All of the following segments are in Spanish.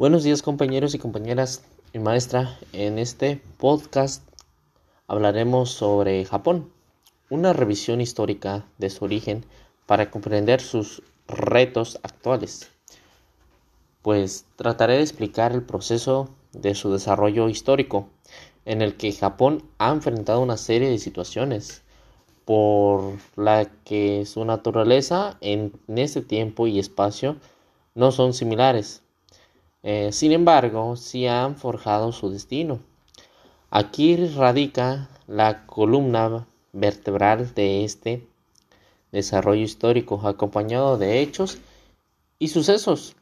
Buenos días compañeros y compañeras y maestra. En este podcast hablaremos sobre Japón, una revisión histórica de su origen para comprender sus retos actuales. Pues trataré de explicar el proceso de su desarrollo histórico, en el que Japón ha enfrentado una serie de situaciones por la que su naturaleza en este tiempo y espacio no son similares eh, sin embargo, sí han forjado su destino. Aquí radica la columna vertebral de este desarrollo histórico, acompañado de hechos y sucesos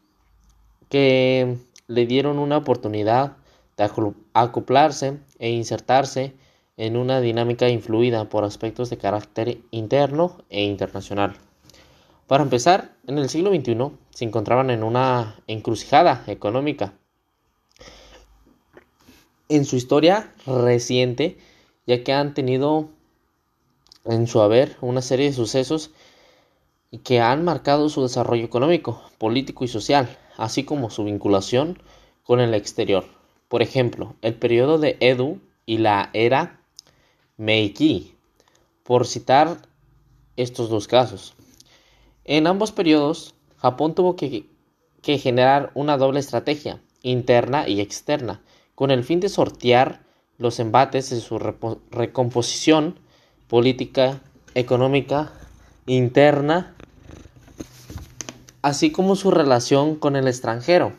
que le dieron una oportunidad de acoplarse e insertarse en una dinámica influida por aspectos de carácter interno e internacional. Para empezar, en el siglo XXI se encontraban en una encrucijada económica. En su historia reciente, ya que han tenido en su haber una serie de sucesos que han marcado su desarrollo económico, político y social, así como su vinculación con el exterior. Por ejemplo, el periodo de Edo y la era Meiji, por citar estos dos casos. En ambos periodos, Japón tuvo que, generar una doble estrategia, interna y externa, con el fin de sortear los embates de su recomposición política, económica, interna, así como su relación con el extranjero.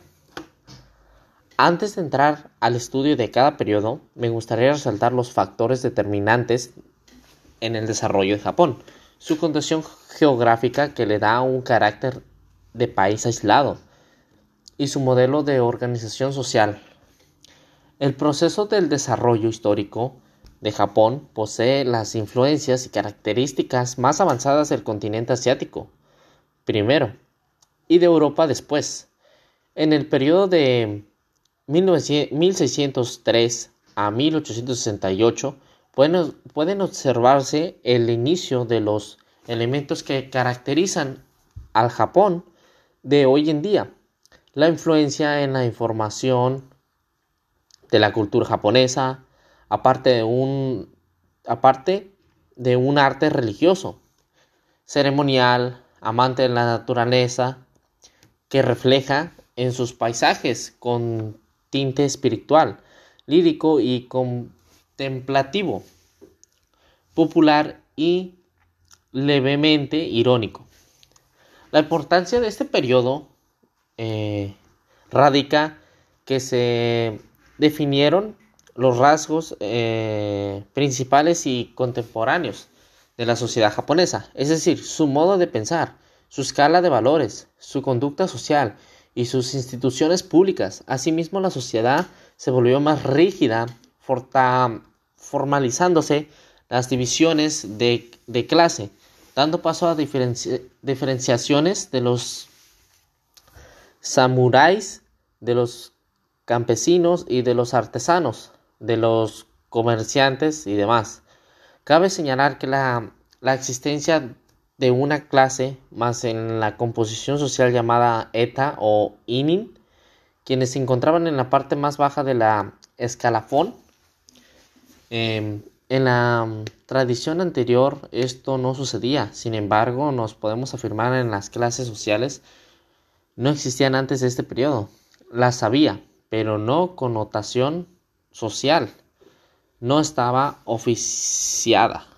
Antes de entrar al estudio de cada periodo, me gustaría resaltar los factores determinantes en el desarrollo de Japón su condición geográfica que le da un carácter de país aislado y su modelo de organización social. El proceso del desarrollo histórico de Japón posee las influencias y características más avanzadas del continente asiático, primero, y de Europa después. En el periodo de 1603 a 1868, pueden, observarse el inicio de los elementos que caracterizan al Japón de hoy en día. La influencia en la información de la cultura japonesa, aparte de un, aparte de un arte religioso, ceremonial, amante de la naturaleza, que refleja en sus paisajes con tinte espiritual, lírico y con contemplativo, popular y levemente irónico. La importancia de este periodo eh, radica que se definieron los rasgos eh, principales y contemporáneos de la sociedad japonesa, es decir, su modo de pensar, su escala de valores, su conducta social y sus instituciones públicas. Asimismo, la sociedad se volvió más rígida, formalizándose las divisiones de, clase, dando paso a diferenciaciones de los samuráis, de los campesinos y de los artesanos, de los comerciantes y demás. Cabe señalar que la, la existencia de una clase más en la composición social llamada ETA o ININ, quienes se encontraban en la parte más baja de la escalafón, Em, en la mm, tradición anterior esto no sucedía, sin embargo nos podemos afirmar en las clases sociales no existían antes de este periodo. Las había, pero no con notación social. No estaba oficiada.